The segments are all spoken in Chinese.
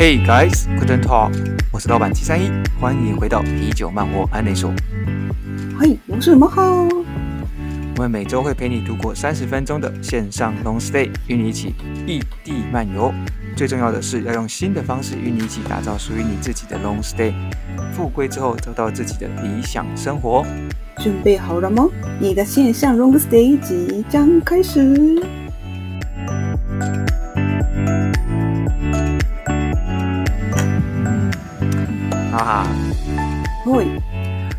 Hey guys, couldn't talk. 我是老板七三一，欢迎回到啤酒漫活》安内说。嘿，我是猫好？我们每周会陪你度过三十分钟的线上 long stay，与你一起异地漫游。最重要的是要用新的方式与你一起打造属于你自己的 long stay，富归之后得到自己的理想生活。准备好了吗？你的线上 long stay 即将开始。哈哈，喂，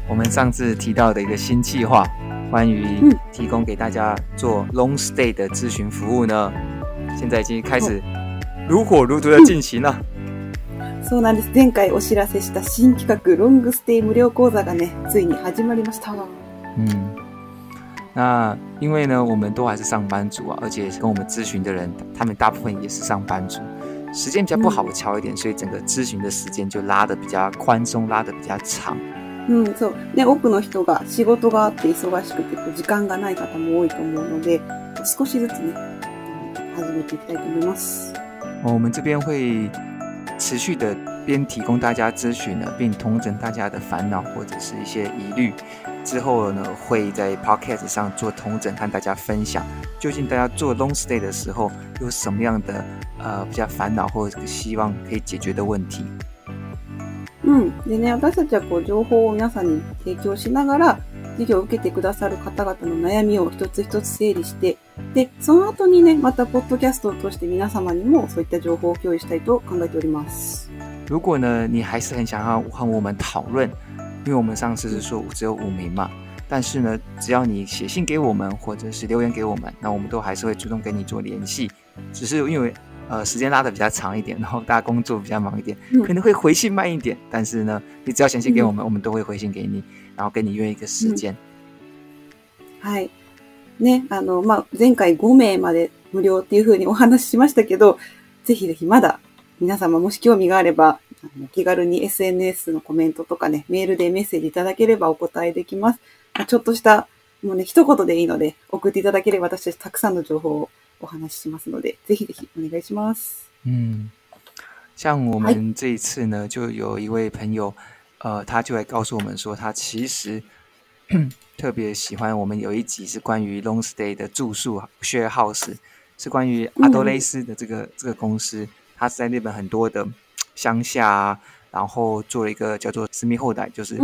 我们上次提到的一个新计划，关于提供给大家做 long stay 的咨询服务呢，现在已经开始如火如荼的进行了。そうなんです。前回お知らせした新企画「ロングステイ無料講座」がね、ついに始まりました。嗯，那因为呢，我们都还是上班族啊，而且跟我们咨询的人，他们大部分也是上班族。时间比较不好敲一点，所以整个咨询的时间就拉的比较宽松，拉的比较长。嗯，多くの人が仕事があって忙しくて時間がない方も多いと思うので少しずつね始めていきたいと思います。我们这边会持续的边提供大家咨询呢，并通整大家的烦恼或者是一些疑虑。之后呢，会在 Podcast 上做同整，和大家分享，究竟大家做 Long Stay 的时候有什么样的呃比较烦恼或希望可以解决的问题。うんでね、私たちはこう情報を皆さんに提供しながら、授業を受けてくださる方々の悩みを一つ一つ整理して、で、その後にね、またポッドキャストを通して皆様にもそういった情報を共有したいと考えております。如果呢，你还是很想要和我们讨论因为我们上次是说只有五名嘛，但是呢，只要你写信给我们或者是留言给我们，那我们都还是会主动跟你做联系。只是因为呃时间拉得比较长一点，然后大家工作比较忙一点，可能会回信慢一点。但是呢，你只要写信给我们，我们都会回信给你，然后跟你约一个时间。はいねあのまあ前回五名まで無料っていうふうにお話ししましたけど、ぜひぜひまだ皆様もし興味があれば。あの気軽に SNS のコメントとかね、メールでメッセージいただければお答えできます。まあ、ちょっとした、もうね、一言でいいので、送っていただければ私たちたくさんの情報をお話ししますので、ぜひぜひお願いします。嗯，像我们这一次呢，就有一位朋友，呃，他就来告诉我们说，他其实 特别喜欢我们有一集是关于 long stay 的住宿 share house，是关于阿多雷斯的这个、嗯、这个公司，它是在日本很多的乡下，然后做了一个叫做“私密后代”，就是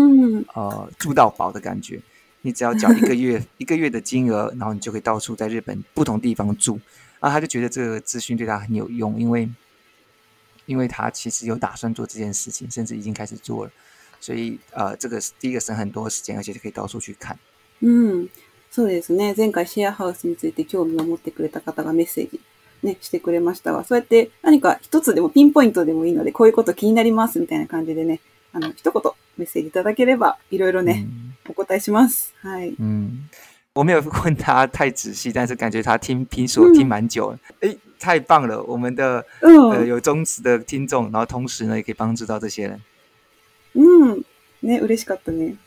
呃住到宝的感觉。你只要缴一个月 一个月的金额，然后你就可以到处在日本不同地方住。啊，他就觉得这个资讯对他很有用，因为因为他其实有打算做这件事情，甚至已经开始做了。所以呃，这个是第一个省很多时间，而且可以到处去看。嗯，そうですね。前回シェアハウスについて興味を持ってくれた方がメッセージ。ね、してくれましたが、そうやって何か一つでもピンポイントでもいいので、こういうこと気になりますみたいな感じでね、あの、一言メッセージいただければ、いろいろね、お答えします。はい。嗯我没有问他太仔细，但是感觉他听评听蛮久了，哎、嗯，太棒了！我们的、嗯、呃有忠实的听众，然后同时呢也可以帮助到这些人。嗯，ね嬉しかったね。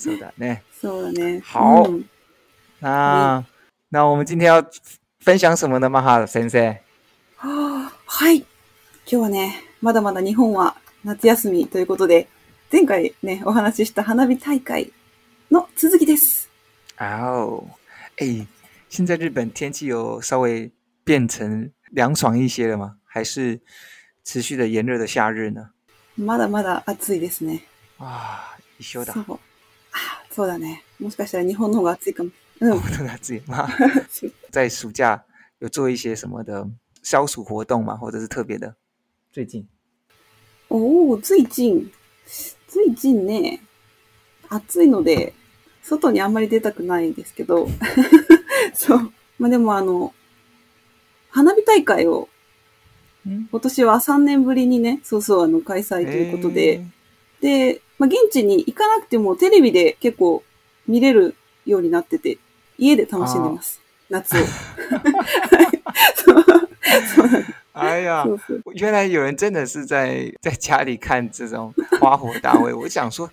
そうだね。そうだね。好，嗯、那那我们今天要分享什么呢，马哈先生？啊，是。今天呢，まだまだ日本は夏休みということで、前回ねお話しした花火大会の続きです。哦，哎，现在日本天气有稍微变成凉爽一些了吗？还是持续的炎热的夏日呢？まだまだ暑いですね。啊，そうだね。もしかしたら日本の方が暑いかも。活动到自己妈。在暑假有做一些什么的消暑活动吗？或者是特别的？最近？哦，最近最近ね、暑いので外にあんまり出たくないですけど、そう。まあでもあの花火大会を今年は3年ぶりにね、そうそうあの開催ということで、で、まあ、現地に行かなくてもテレビで結構見れるようになってて、家で楽しんでます。夏を。哎呀，原来有人真的是在在家里看这种花火大会。我想说，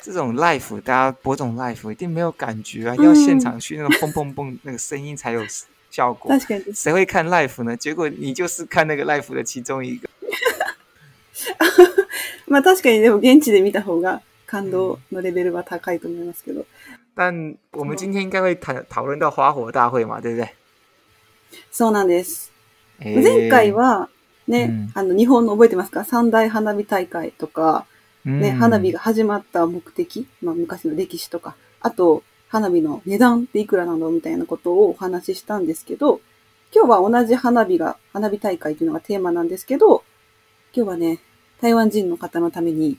这种 live 大家播种 live 一定没有感觉啊，要现场去那个砰砰砰那个声音才有效果。谁会看 live 呢？结果你就是看那个 live 的其中一个。まあ確かにでも現地で見た方が感動のレベルは高いと思いますけど。但我们今天应该会谈讨论到花火大会嘛，对不对？そうなんです。前回はね、あの日本の覚えてますか三大花火大会とか、ね、花火が始まった目的、まあ、昔の歴史とか、あと花火の値段っていくらなのみたいなことをお話ししたんですけど、今日は同じ花火が、花火大会というのがテーマなんですけど、今日はね、台湾人の方のために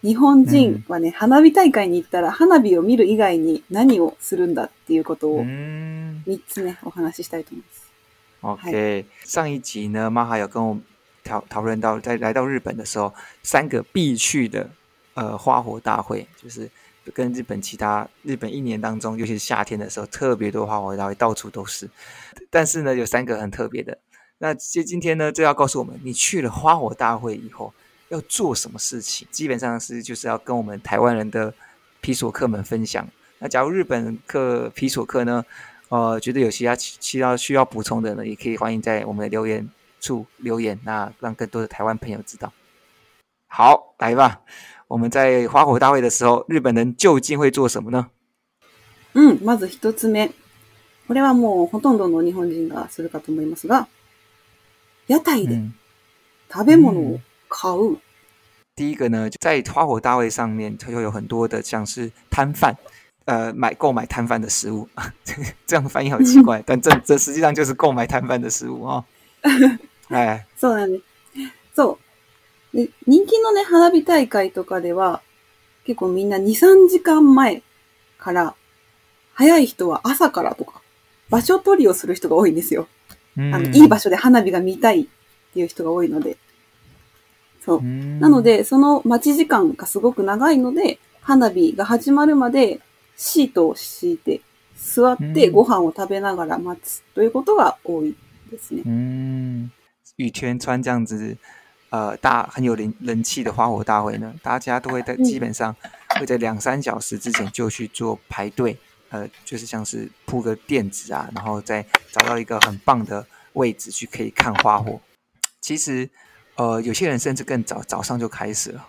日本人是呢，花火大会に行ったら花火を見る以外に何をするんだっていうことを三つねお話ししたいと思います。Okay，上一集呢，马哈有跟我讨讨论到，在来到日本的时候，三个必去的呃花火大会，就是跟日本其他日本一年当中，尤其是夏天的时候，特别多花火大会到处都是。但是呢，有三个很特别的。那今今天呢，就要告诉我们，你去了花火大会以后。要做什么事情，基本上是就是要跟我们台湾人的皮索客们分享。那假如日本客皮索客呢，呃，觉得有其他其他需要补充的呢，也可以欢迎在我们的留言处留言，那让更多的台湾朋友知道。好，来吧，我们在花火大会的时候，日本人究竟会做什么呢？嗯，まず一つ目、これはもうほとんどの日本人がするかと思いますが、屋台で食べ物を。口语。第一个呢，在花火大会上面，它就有很多的像是摊贩，呃，买购买摊贩的食物，这样翻译好奇怪，但这这实际上就是购买摊贩的食物哦。哎そうだね。そう。人気のね、花火大会とかでは、結構みんな2、3時間前から、早い人は朝からとか、場所取りをする人が多いんですよ。あのいい場所で花火が見たいっていう人が多いので。そう。なので、その待ち時間がすごく長いので、花火が始まるまでシートを敷いて、座ってご飯を食べながら待つということが多いですね。嗯，羽泉川这样子，呃，大很有人人气的花火大会呢，大家都会在基本上会在两三小时之前就去做排队，呃，就是像是铺个垫子啊，然后再找到一个很棒的位置去可以看花火。其实呃，有些人甚至更早早上就开始了，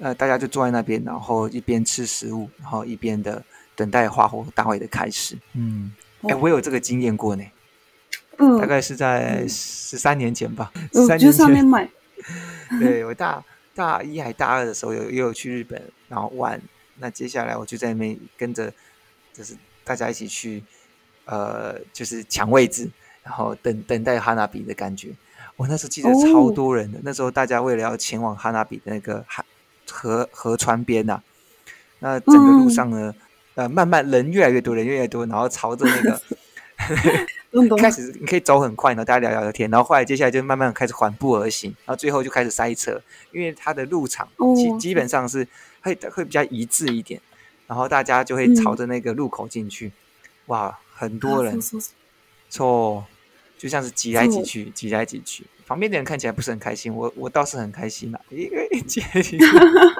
呃，大家就坐在那边，然后一边吃食物，然后一边的等待花火大会的开始。嗯，哎，我有这个经验过呢，嗯，大概是在十三年前吧，十三年前。对，我大大一还大二的时候，有也有去日本，然后玩。那接下来我就在那边跟着，就是大家一起去，呃，就是抢位置，然后等等待哈娜比的感觉。我那时记得超多人的，那时候大家为了要前往哈纳比那个河河河川边呐，那整个路上呢，呃，慢慢人越来越多，人越来越多，然后朝着那个，开始你可以走很快，然后大家聊聊天，然后后来接下来就慢慢开始缓步而行，然后最后就开始塞车，因为它的路场基基本上是会会比较一致一点，然后大家就会朝着那个路口进去，哇，很多人，错。就像是挤来挤去，挤来挤去。旁边的人看起来不是很开心，我我倒是很开心啦。因为挤来挤去。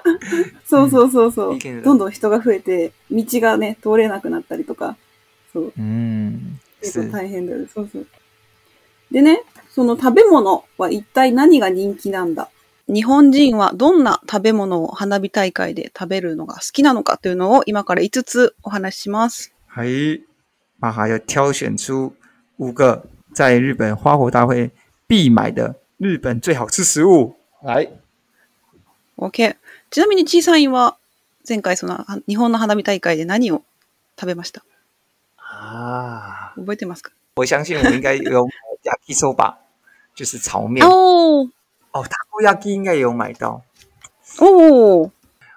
そうそうそうそう。どんどん人が増えて、道がね、通れなくなったりとか。そう。大変だそうそう。でね、その食べ物は一体何が人気なんだ日本人はどんな食べ物を花火大会で食べるのが好きなのかというのを今から5つお話しします。はい。まあ、还要挑选出5个在日本花火大会必买的日本最好吃食物来。Okay，ちなみに小さいは前回その日本の花火大会で何を食べました？ああ、覚えてますか？我相信我应该有焼き b a 就是炒面。哦哦，タコ焼き应该有买到。哦，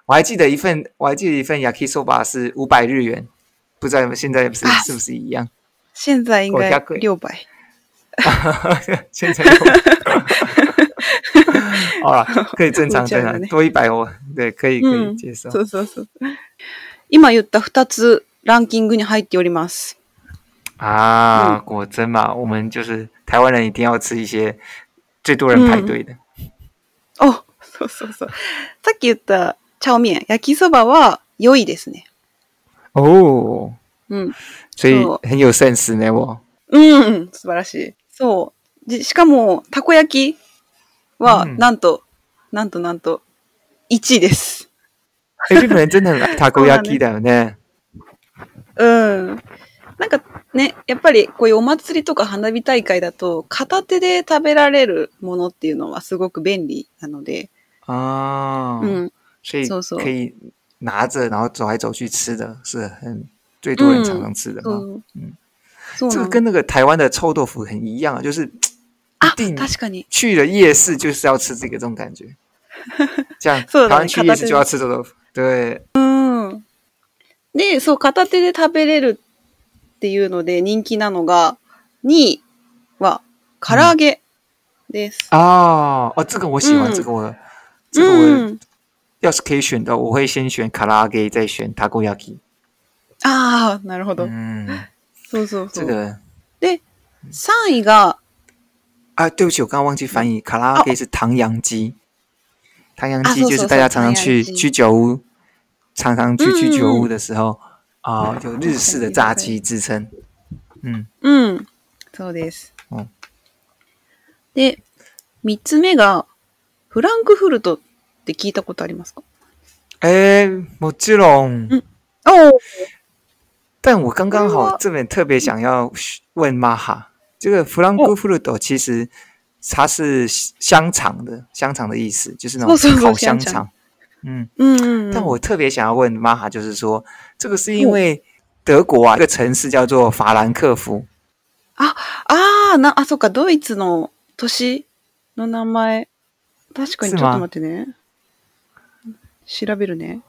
我还记得一份我还记得一份焼き b a 是五百日元，不知道现在是是不是一样？现在应该六百。现在有，啊 可以正常正常、ね、多一百をで可以可以接受、うん、そうそうそう。今言った二つランキングに入っております。啊，あ果真嘛，我们就是台湾人一定要吃一些最多人排队的。うそうそうそう。さっき言ったチャオミエン、焼きそばは良いですね。おお。う所以很有 sense ね、我。う素晴らしい。そう。でしかも、たこ焼きは、んなんと、なんとなんと、1位です。日本人真的很たこ焼きだよね。うん。なんかね、やっぱりこういうお祭りとか花火大会だと、片手で食べられるものっていうのはすごく便利なので、あ。うん。所以そうそう可以拿着，然后走来走去吃的，是很最多人常常吃的うん这个跟那个台湾的臭豆腐很一样啊，就是啊，確かに去了夜市就是要吃这个这种感觉。じゃあ、台湾去夜市就要吃臭豆腐。对。で、そう、片手で食べれるっていうので人気なのが、2位は唐揚げです。あああ、这个我喜欢、这个我、这个我、要是可以选的、我会先选唐揚げ、再选たこ焼き。ああ、なるほど。そうそうそう。这个。で、3位が。あ、对不起，我刚刚忘记翻译。カラオケ是唐扬鸡，唐扬鸡就是大家常常去居酒屋，常常去居酒屋的时候啊，有日式的炸鸡之称。嗯嗯，そうです。で、三つ目がフランクフルトって聞いたことありますか？えー、もちろん。うん、おお。但我刚刚好这边特别想要问玛哈，这个弗朗古弗鲁朵其实它是香肠的，香肠的意思就是那种烤香肠。嗯嗯，但我特别想要问玛哈，就是说这个是因为德国啊，一个城市叫做法兰克福。啊啊那啊，そかドイツの都市の名前確かにちょっと待ってね調べるね。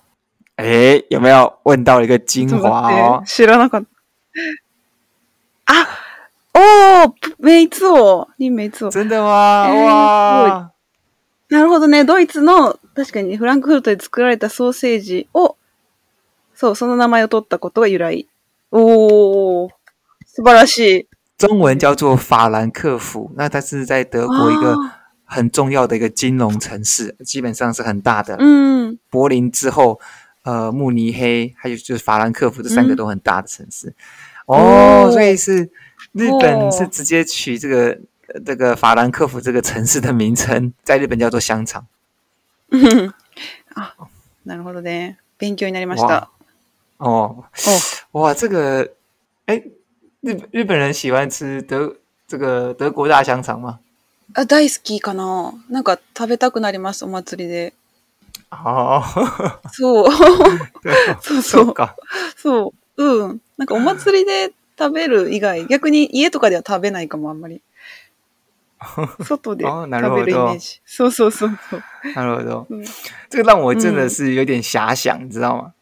哎，有没有问到一个精华？知道那个啊？哦，没错，没错，真的吗？哇，なるほどね。ドイツの確かにフランクフルトで作られたソーセージを、そうその名前を取ったことが由来。お、素晴らしい。中文叫做法兰克福，那它是在德国一个很重要的一个金融城市，基本上是很大的。嗯，柏林之后。呃，慕尼黑还有就是法兰克福这三个都很大的城市，哦，所以是日本是直接取这个这个法兰克福这个城市的名称，在日本叫做香肠。啊，なるほどね、勉強になりました。哦，哦，哇，这个，哎，日日本人喜欢吃德这个德国大香肠吗？大好きかな、なんか食べたくなりますお祭りで。ああ。そう。そうそう。そう。うん。なんかお祭りで食べる以外、逆に家とかでは食べないかも、あんまり。外で食べるイメージ。そうそうそうなるほど。嗯、这个让我真的是有点遐想，嗯、你知道吗？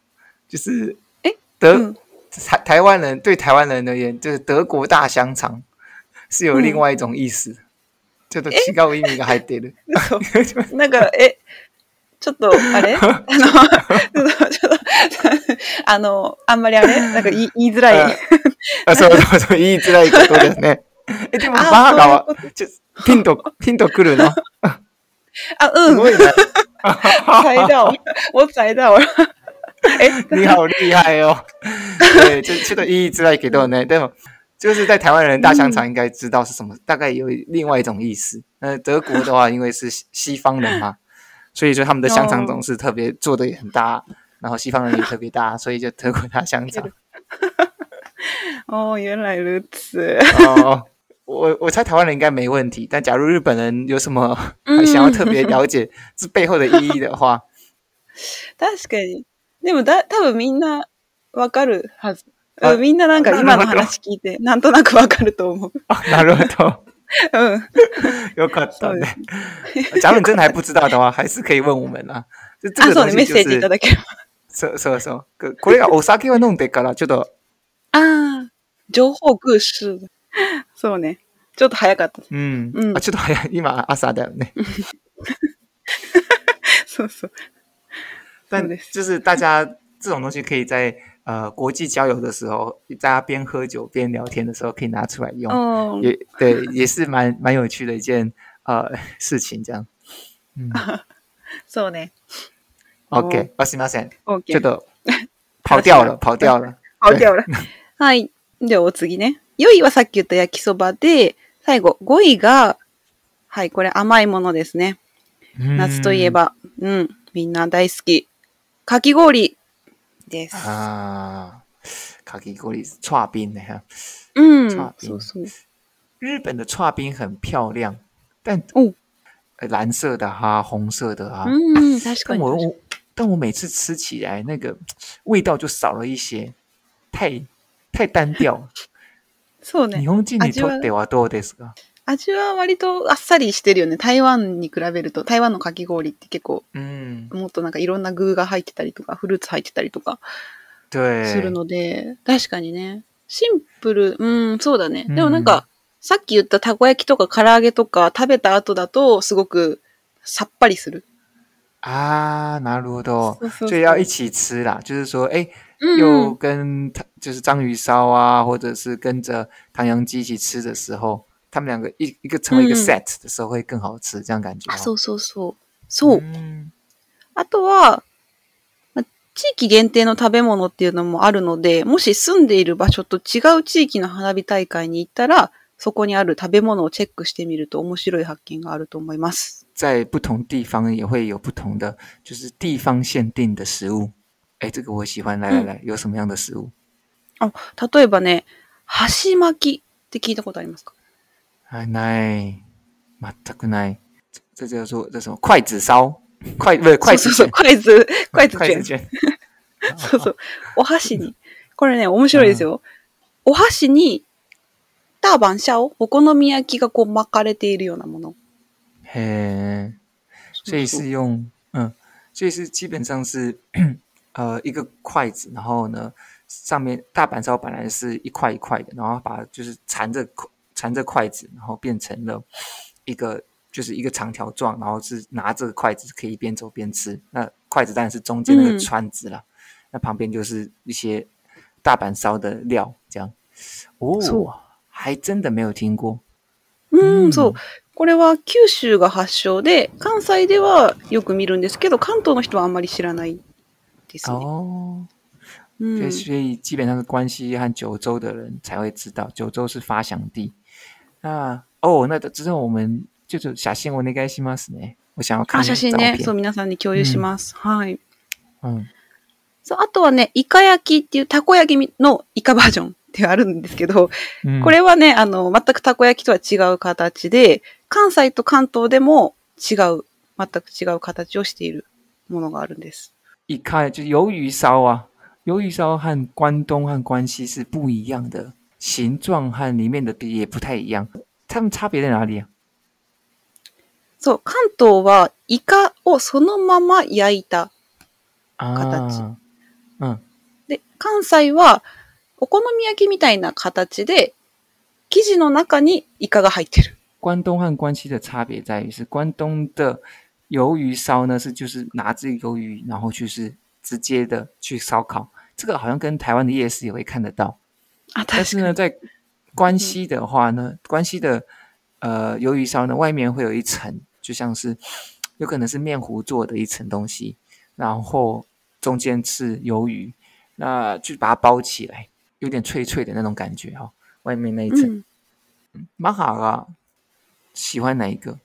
就是哎，德、台台湾人对台湾人而言，就是德国大香肠是有另外一种意思。ちょっと違う意味が入っている。那个え、ちょっと、あれ あの、ちょっと、あの、あんまりあれなんか言い言いづらい。あそうそうそう、言いづらいことですね。え、でも、バーガーは、ちょピンと、ピンとくるのあ、うん。すごいね。も到。我猜到了。え、你好厉害よ。对，ちょっと言いづらいけどね。でも、就是在台湾人大香肠应该知道是什么，大概有另外一种意思。那德国的话，因为是西方人嘛，所以就他们的香肠总是特别做的也很大，然后西方人也特别大，所以就德国大香肠。哦，原来如此。哦，我我猜台湾人应该没问题，但假如日本人有什么想要特别了解 这背后的意义的话，確かにでもだ多分みんなわかるはず。う、みんななんか今の話聞いてなんとなくわかると思う。なるほど。嗯，有可能的。假如你真的还不知道的话，还是可以问我们啊。这个东西就是。うこれがお酒飲んでから、ちょっと。ああ、情報空集。そうね。ちょっと早かった。うん。うん、あ、ちょっと早い。今、朝だよね。そうそう。但就是大家这种东西可以在呃国际交流的时候，大家边喝酒边聊天的时候可以拿出来用，哦、也对，也是蛮蛮有趣的一件呃事情。这样，嗯，そうね。OK，あすみません。OK、ちょっと跑掉了，跑掉了，跑掉了。はい。でお次ね。4位はさっき言った焼きそばで、最後5位が、はい、これ甘いものですね。夏といえば、うん、みんな大好き。かき氷。啊，咖喱锅里串冰的哈，嗯，串冰，日本的串冰很漂亮，但哦，蓝色的哈，红色的哈，嗯，但我我，但我每次吃起来那个味道就少了一些，太太单调。霓虹镜里说的哇多的是个。味は割とあっさりしてるよね。台湾に比べると、台湾のかき氷って結構、うん、もっとなんかいろんな具が入ってたりとか、フルーツ入ってたりとか、するので、確かにね。シンプル、うん、そうだね。でもなんか、うん、さっき言ったたこ焼きとか唐揚げとか食べた後だと、すごくさっぱりする。あー、なる啊，拿そう哦，所以要一起吃啦。就是说，哎，又跟就是章鱼烧啊，或者是跟着唐扬鸡一起吃的时候，他们两个一一个成为一个 set 的时候会更好吃，这样感觉。あ、そうそうそう。そう。あとは、地域限定の食べ物っていうのもあるので、もし住んでいる場所と違う地域の花火大会に行ったら、そこにある食べ物をチェックしてみると面白い発見があると思います。在不同地方也会有不同的，就是地方限定的食物。哎，这个我喜欢。来来来，有什么样的食物？あ、例えばね、箸巻きって聞いたことありますか？はい、ない。全くない。这叫做这什么筷子烧，筷不是筷子卷，筷子筷子卷。そうそう。お箸に。これね、面白いですよ。お箸に、大判シャオ、お好み焼きがこう巻かれているようなもの。へえ。所以是用、嗯，所以是基本上是 呃一个筷子，然后呢，上面大阪烧本来是一块一块的，然后把就是缠着缠着筷子，然后变成了一个，就是一个长条状，然后是拿着筷子可以边走边吃。那筷子当然是中间那个串子了，那旁边就是一些大阪烧的料，这样。哦，还真的没有听过。嗯，そう。これは九州が発祥で関西ではよく見るんですけど、関東の人はあんまり知らないですね。所以基本上是关西和九州的人才会知道，九州是发祥地。ああ、お那这种我们ちょっと写真お願いしますね。我想要看写真ね、そう、皆さんに共有します。はい。そう、あとはね、イカ焼きっていう、たこ焼きのイカバージョンってあるんですけど、うん、これはね、あの、全くたこ焼きとは違う形で、関西と関東でも違う、全く違う形をしているものがあるんです。イカ、就鱿鱼烧は、鱿鱼烧和关东和关西是不一样的。形状和里面的也不太一样，它们差别在哪里啊？so 关东はイカをそのまま焼いた形、で関西はお好み焼きみたいな形で生地の中にイカが入ってる。关东和关西的差别在于是关东的鱿鱼烧呢是就是拿这鱿鱼然后就是直接的去烧烤，这个好像跟台湾的夜市也会看得到。但是呢，在关西的话呢，关西的呃鱿鱼烧呢，外面会有一层，就像是有可能是面糊做的一层东西，然后中间是鱿鱼，那就把它包起来，有点脆脆的那种感觉哦。外面那一层。ま好啊，喜欢哪一个？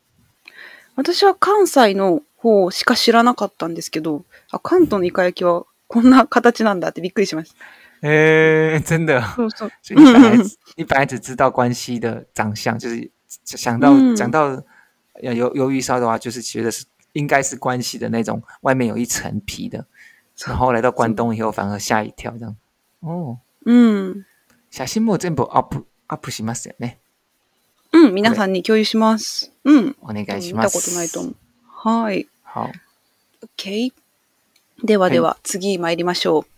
私は関西の方しか知らなかったんですけど、関東のイカ焼きはこんな形なんだってびっくりしました。哎，真的，所以本来 你本来只知道关西的长相，就是想到想到鱿鱿鱼烧的话，就是觉得是应该是关西的那种，外面有一层皮的，然后来到关东以后，反而吓一跳，这样。哦，嗯，写真も全部アップアップしますよね。嗯，皆さんに共有します。嗯，お願いします。見たことないと思う。はい。OK。ではでは次参りましょう。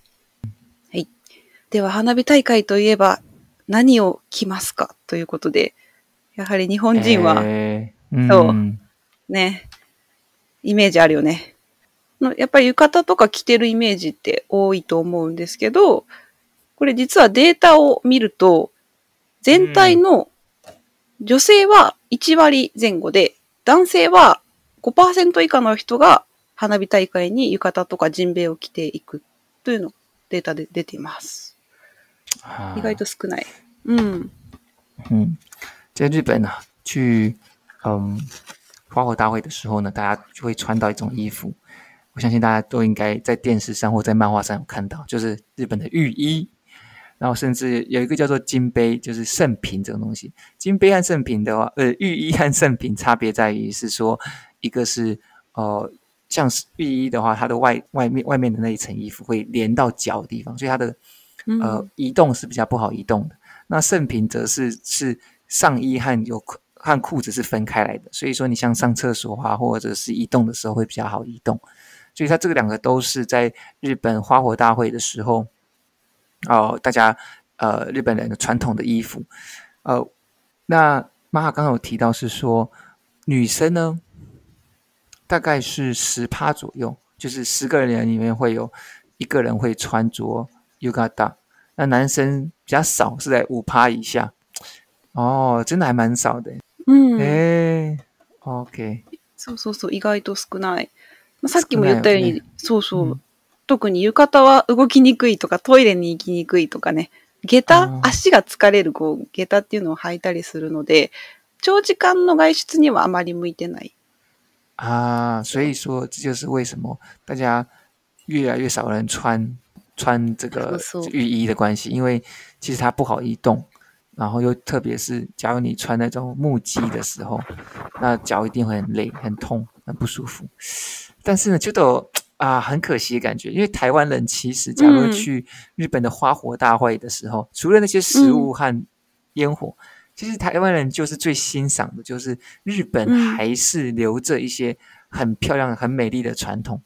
では花火大会といえば何を着ますかということで、やはり日本人は、えー、そう、ね、イメージあるよね。やっぱり浴衣とか着てるイメージって多いと思うんですけど、これ実はデータを見ると、全体の女性は1割前後で、男性は5%以下の人が花火大会に浴衣とかジンベエを着ていくというのデータで出ています。啊，意外都少ない。嗯嗯，在日本呢，去嗯花火大会的时候呢，大家就会穿到一种衣服。我相信大家都应该在电视上或在漫画上有看到，就是日本的浴衣。然后甚至有一个叫做金杯，就是圣品这种东西。金杯和圣品的话，呃，浴衣和圣品差别在于是说，一个是呃，像是浴衣的话，它的外外面外面的那一层衣服会连到脚的地方，所以它的。呃，移动是比较不好移动的。那圣品则是是上衣和有和裤子是分开来的，所以说你像上厕所啊，或者是移动的时候会比较好移动。所以它这个两个都是在日本花火大会的时候，哦，大家呃，日本人的传统的衣服。呃，那妈妈刚刚有提到是说女生呢，大概是十趴左右，就是十个人里面会有一个人会穿着 yukata。那男生比较少，是在五趴以下。哦，真的还蛮少的。うん。え OK。そうそうそう、意外と少ない。まあ、さっきも言ったように、ね、そうそう、うん、特に浴衣は動きにくいとか、トイレに行きにくいとかね、下駄、足が疲れる、こう、下駄っていうのを履いたりするので、長時間の外出にはあまり向いてない。ああ、所以说、这就是为什么大家越来越少人穿穿这个浴衣的关系，因为其实它不好移动，然后又特别是，假如你穿那种木屐的时候，那脚一定会很累、很痛、很不舒服。但是呢，觉得啊，很可惜的感觉，因为台湾人其实，假如去日本的花火大会的时候，除了那些食物和烟火，其实台湾人就是最欣赏的，就是日本还是留着一些很漂亮、很美丽的传统。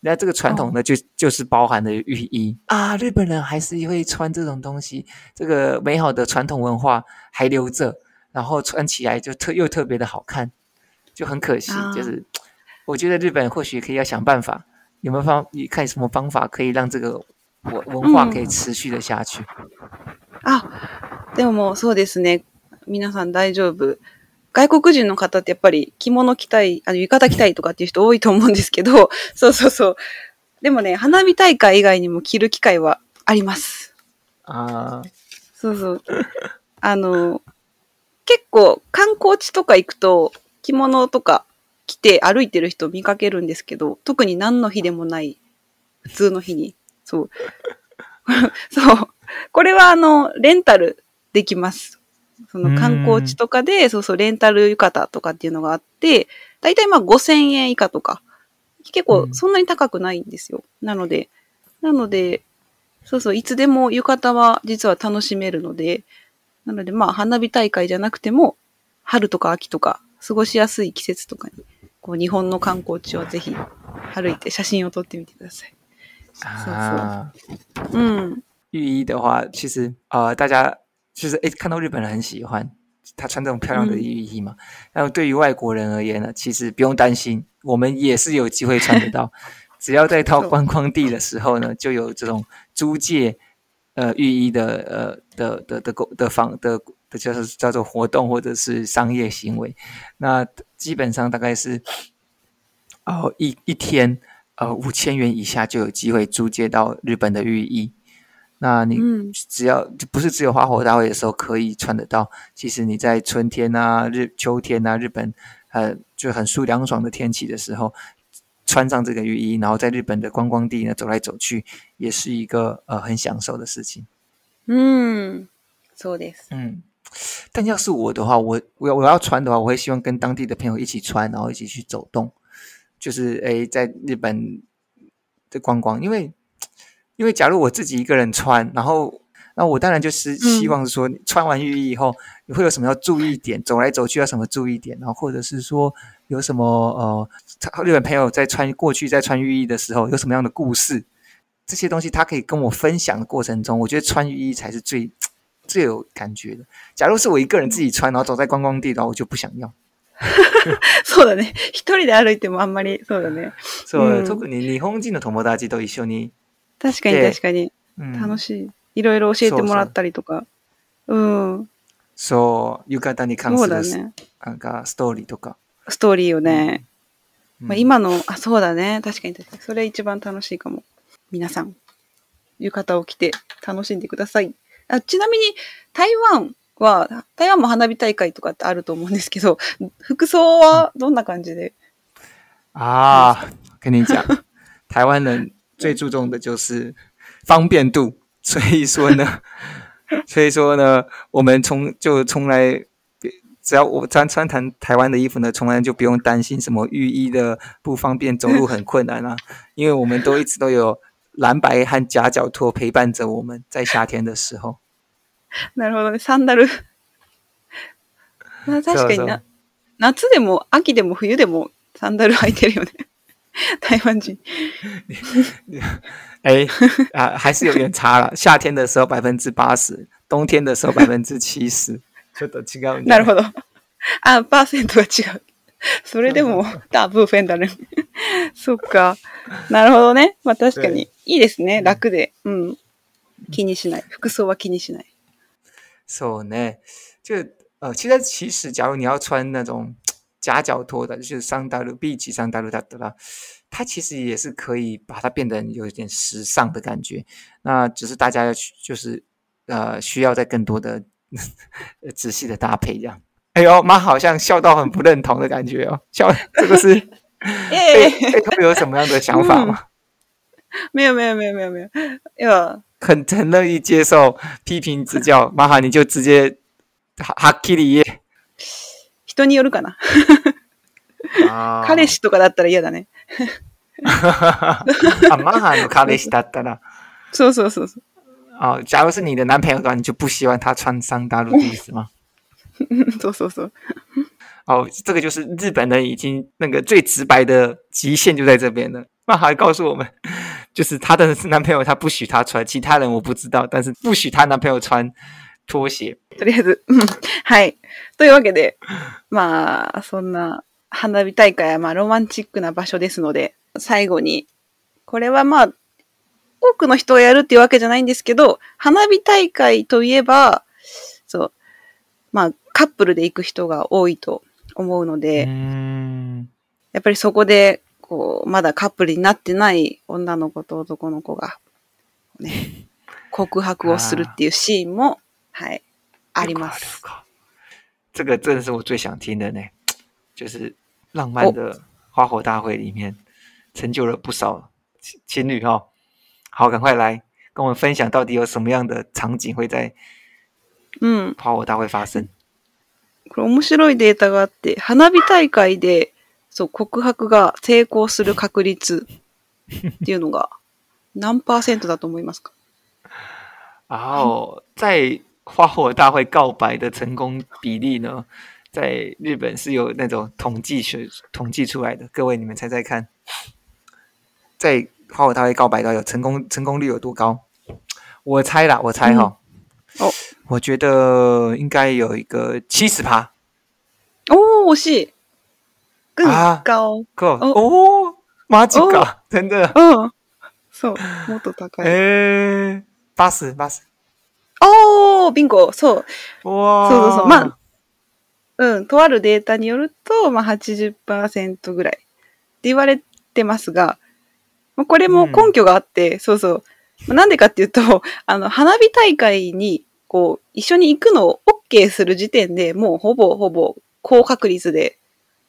那这个传统呢，就就是包含的寓意啊！日本人还是会穿这种东西，这个美好的传统文化还留着，然后穿起来就特又特别的好看，就很可惜。就是 我觉得日本或许可以要想办法，有没有方？你看什么方法可以让这个文文化可以持续的下去？啊，でもそうですね。皆さん大丈夫。外国人の方ってやっぱり着物着たい、あの、浴衣着たいとかっていう人多いと思うんですけど、そうそうそう。でもね、花火大会以外にも着る機会はあります。ああ。そうそう。あの、結構観光地とか行くと着物とか着て歩いてる人見かけるんですけど、特に何の日でもない普通の日に。そう。そう。これはあの、レンタルできます。その観光地とかで、そうそう、レンタル浴衣とかっていうのがあって、だいたいまあ5000円以下とか、結構そんなに高くないんですよ。なので、なので、そうそう、いつでも浴衣は実は楽しめるので、なのでまあ花火大会じゃなくても、春とか秋とか、過ごしやすい季節とかに、こう日本の観光地はぜひ歩いて写真を撮ってみてください。そうそう。う嗯，浴で的话，其实呃，大家就是诶，看到日本人很喜欢他穿这种漂亮的浴衣嘛。那对于外国人而言呢，其实不用担心，我们也是有机会穿得到。只要在到观光地的时候呢，就有这种租借呃浴衣的呃的的的的的房的的，就是叫做活动或者是商业行为。那基本上大概是哦一一天呃五千元以下就有机会租借到日本的浴衣。那你只要不是只有花火大会的时候可以穿得到，其实你在春天啊、日秋天啊、日本，呃，就很舒凉爽的天气的时候，穿上这个浴衣，然后在日本的观光地呢走来走去，也是一个呃很享受的事情。嗯，そうです。嗯，但要是我的话，我我要我要穿的话，我会希望跟当地的朋友一起穿，然后一起去走动，就是诶，在日本的观光，因为。因为假如我自己一个人穿，然后那我当然就是希望说，穿完浴衣以后，你会有什么要注意点？走来走去要什么注意点？然后或者是说有什么呃，日本朋友在穿过去在穿浴衣的时候有什么样的故事？这些东西他可以跟我分享的过程中，我觉得穿浴衣才是最最有感觉的。假如是我一个人自己穿，然后走在观光地，然后我就不想要。そうだね。一人で歩いてもあんまりそうだね。そう、特に日本人の友達と一緒に。確かに確かに。うん、楽しい。いろいろ教えてもらったりとか。そうそううん。そう、浴衣に関するそうだ、ね、なんかストーリーとか。ストーリーをね。うん、まあ、今の、あ、そうだね。確かに確かに。それ一番楽しいかも。皆さん、浴衣を着て楽しんでください。あちなみに、台湾は、台湾も花火大会とかってあると思うんですけど、服装はどんな感じでああ、ちゃん。台湾の最注重的就是方便度，所以说呢，所以说呢，我们从就从来，只要我穿穿台台湾的衣服呢，从来就不用担心什么浴衣的不方便走路很困难啦，因为我们都一直都有蓝白和夹脚拖陪伴着我们在夏天的时候。なるほどサンダル。確かにな。夏でも秋でも冬でもサンダル履いてるよね。台湾人。哎啊，还是有点差了。夏天的时候百分之八十，冬天的时候百分之七十。ちょっと違うなるほど。あ、パーセントが違う。それでも、ダブーフェンダル。そっか。なるほどね。まあ確かに。いいですね。楽で。うん。気にしない。服装は気にしない。そうね。就呃，现在其实假如你要穿那种夹脚托的，就是上 W B，几上 W，它它它，它其实也是可以把它变得有一点时尚的感觉，那只是大家要去，就是呃，需要在更多的仔细的搭配这样。哎呦，妈好像笑到很不认同的感觉哦，笑是不是？哎，会有什么样的想法吗？没有没有没有没有没有，有很很乐意接受批评指教，妈哈你就直接哈基里。人によるかな。彼氏とかだったら嫌だね。あ，うそう。卡雷西达达啦。そうそうそうそう。哦，そう。是你的男朋友的话，你就不う。望他穿上大う。的意思吗？そうそうそう。哦，这个就是日本人已经那个最直白的极限就在这边了。马哈告诉我们，就是她的男朋友他不许她穿，其他人我不知道，但是不许她男朋友穿調子。とりあえず、はい。というわけで、まあ、そんな花火大会はまあロマンチックな場所ですので、最後に、これはまあ、多くの人がやるっていうわけじゃないんですけど、花火大会といえば、そう、まあ、カップルで行く人が多いと思うので、やっぱりそこで、こう、まだカップルになってない女の子と男の子が、ね、告白をするっていうシーンもはい。あります。这个真的是我最想听的呢，就是浪漫的花火大会里面成就了不少情侣哦。好，赶快来跟我们分享，到底有什么样的场景会在嗯花火大会发生？これ面白いデータがあって、花火大会でそう告白が成功する確率っていうのが何パーセントだと思いますか？然 在花火大会告白的成功比例呢，在日本是有那种统计学统计出来的。各位，你们猜猜看，在花火大会告白的有成功成功率有多高？我猜啦，我猜哈。哦，我觉得应该有一个七十趴。哦，是更高高哦，马吉高，真的。嗯，so m o l 诶，八十，八十。おービンゴそう。そうそうそう。まあ、うん、とあるデータによると、まあ80%ぐらいって言われてますが、まあ、これも根拠があって、うん、そうそう。まあ、なんでかっていうと、あの、花火大会に、こう、一緒に行くのを OK する時点でもうほぼほぼ高確率で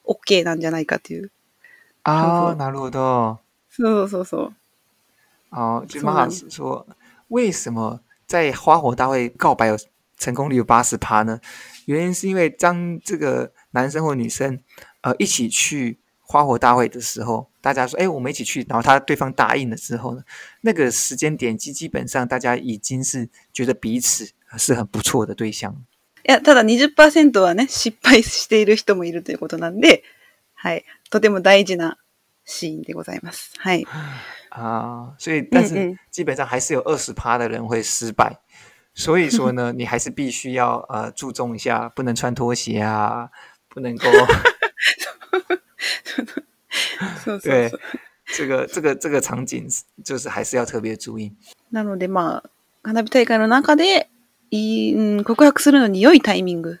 OK なんじゃないかっていう。ああ、なるほど。そうそうそう。あ、あ、嘛说，为什么在花火大会告白有成功率有八十趴呢，原因是因为当这个男生或女生呃一起去花火大会的时候，大家说哎我们一起去，然后他对方答应了之后呢，那个时间点机基本上大家已经是觉得彼此是很不错的对象。いや、ただ二十パーセントはね失敗している人もいるということなんで、はい、とても大事なシーンでございます。はい。啊，所以，但是基本上还是有二十趴的人会失败，所以说呢，你还是必须要呃注重一下，不能穿拖鞋啊，不能够，对，这个这个这个场景就是还是要特别注意。なので、まあ花火大会の中で、うん告白するのに良いタイミングっ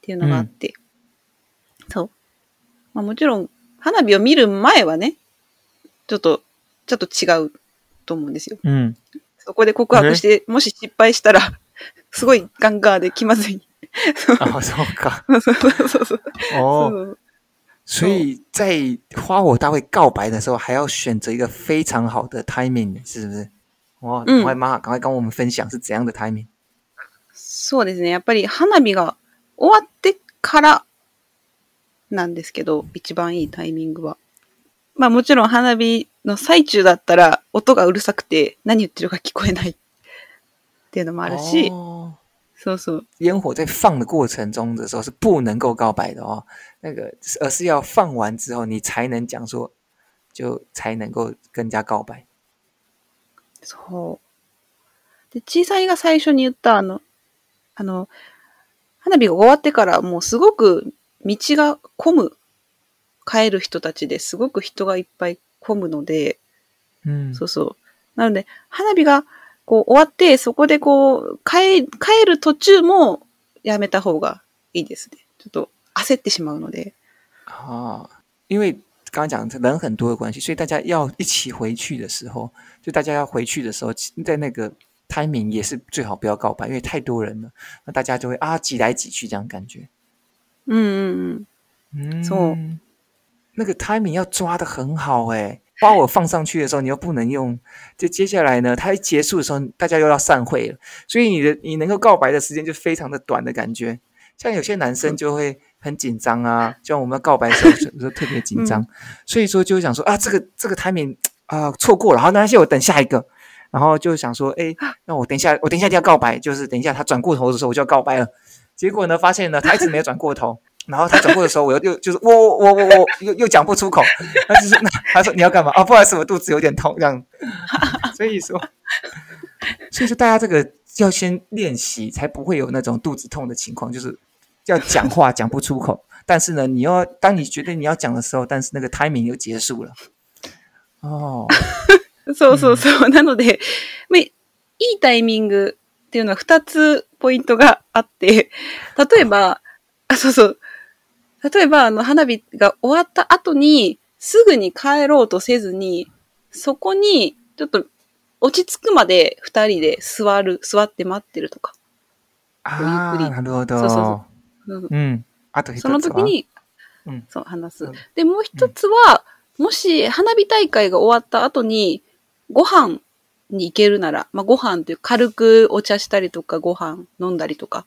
ていうのがあって、そう。まあもちろん花火を見る前はね、ちょっとちょっと違うと思うんですよ。うん、そこで告白して、もし失敗したら、すごいガンガーで気まずい。あ、そうか。そうそうそう。哦，所以在花火大会告白的时候，还要选择一个非常好的 timing，是不是？哦，赶快妈，赶快跟我们分享是怎样的 timing。そうですね。やっぱり花火が終わってからなんですけど、一番いいタイミングは。まあもちろん花火の最中だったら音がうるさくて何言ってるか聞こえないっていうのもあるし、そうそう。烟火在放的过程中的时候是不能够告白的哦，那个而是要放完之后你才能讲说，就才能够跟人告白。そう。で、小さいが最初に言ったあの、あの、花火が終わってからもうすごく道が混む帰る人たちですごく人がいっぱい混むので、うん、そうそう。なので、花火がこう終わって、そこでこう、帰、帰る途中もやめた方がいいですね。ちょっと焦ってしまうので。ああ、因为刚刚讲人很多的关系，所以大家要一起回去的时候，就大家要回去的时候，在那个 timing 也是最好不要告白，因为太多人了，那大家就会啊挤来挤去这样感觉。嗯嗯嗯，嗯，そう。那个 timing 要抓的很好诶，把我放上去的时候，你又不能用。就接下来呢，它一结束的时候，大家又要散会了，所以你的你能够告白的时间就非常的短的感觉。像有些男生就会很紧张啊，就像我们告白时候，有时候特别紧张，所以说就想说啊，这个这个 timing 啊错过了，好，那些我等下一个。然后就想说，哎，那我等一下，我等一下就要告白，就是等一下他转过头的时候我就要告白了。结果呢，发现呢，台词没有转过头。然后他走过的时候，我又又就是我我我我又又讲不出口，他就是他说你要干嘛啊？不好意思，我肚子有点痛这样。所以说，所以说大家这个要先练习，才不会有那种肚子痛的情况，就是要讲话讲不出口。但是呢，你要当你觉得你要讲的时候，但是那个 timing 又结束了。哦，そうそうそう、所以所以い以所以所ング以所以所以所以所以所以所以所以所以所例えば、あの、花火が終わった後に、すぐに帰ろうとせずに、そこに、ちょっと、落ち着くまで二人で座る、座って待ってるとか。ああ、なるほど。そうそうそう。うん。あと一つその時に、うん、そう、話す。で、もう一つは、うん、もし、花火大会が終わった後に、ご飯に行けるなら、まあ、ご飯という軽くお茶したりとか、ご飯飲んだりとか、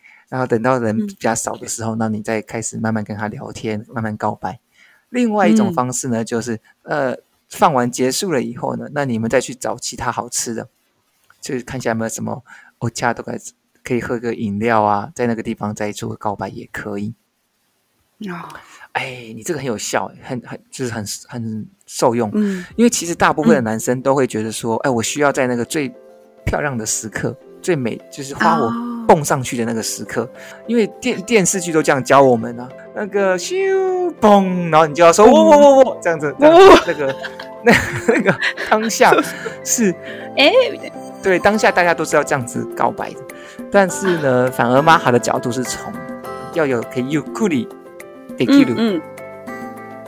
然后等到人比较少的时候，那你再开始慢慢跟他聊天，慢慢告白。另外一种方式呢，就是呃，放完结束了以后呢，那你们再去找其他好吃的，就是看一下有没有什么我家都可以可以喝个饮料啊，在那个地方再做个告白也可以。哦，哎，你这个很有效，很很就是很很受用。嗯，因为其实大部分的男生都会觉得说，哎，我需要在那个最漂亮的时刻，最美就是花火。蹦上去的那个时刻，因为电电视剧都这样教我们啊，那个咻，嘣，然后你就要说，我我我我这样子，那个那 那个当下是，哎，对，当下大家都是要这样子告白的。但是呢，反而妈哈的角度是从要有可以ゆっくりでき嗯，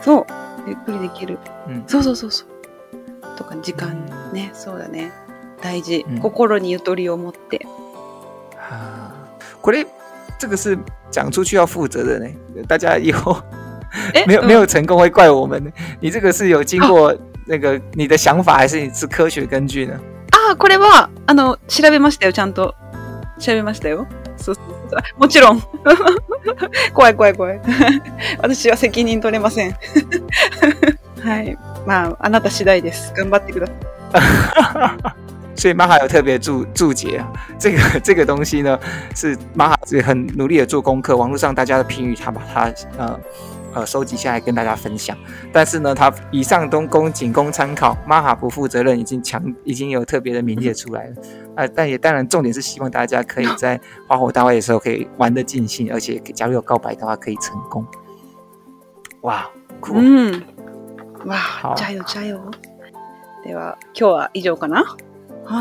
所以ゆっくりできる，嗯，所以所以所以，とか時間ね、そうだね、大事、心にゆとりを持って。啊，これ这个是讲出去要负责任呢、大家以后没有、没有成功会怪我们。你这个是有经过那个你的想法，还是你是科学根据呢？これはあの調べましたよ。ちゃんと調べましたよ。そうそうそうもちろん怖い怖い怖い。私は責任取れません。はい。まああなた次第です。頑張ってください。所以玛哈有特别注注解啊，这个 这个东西呢是玛哈很努力的做功课，网络上大家的评语，他把它呃呃收集下来跟大家分享。但是呢，他以上都供仅供参考，玛哈不负责任，已经强已经有特别的名列出来了啊。但也当然重点是希望大家可以在花火大会的时候可以玩得尽兴，而且假如有告白的话可以成功。哇，嗯，哇，加油加油！では今日は以上かな。好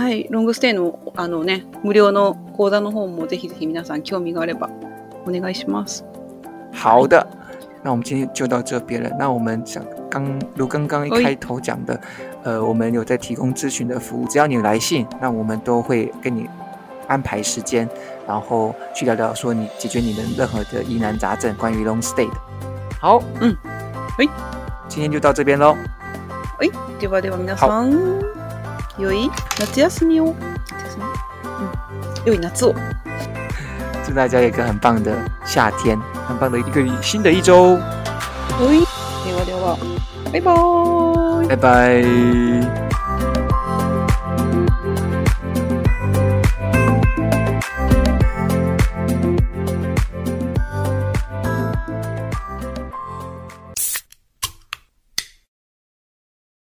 的，那我们今天就到这边了。那我们想刚如刚刚一开头讲的，呃，我们有在提供咨询的服务，只要你来信，那我们都会跟你安排时间，然后去聊聊说你解决你的任何的疑难杂症，关于 Long Stay 的。好，嗯，喂，今天就到这边喽。喂，电话电话，你好。良い夏休み哦。叫什么？嗯，哟伊，夏を。祝大家一个很棒的夏天，很棒的一个新的一周。哟伊，给我，给我，拜拜，拜拜。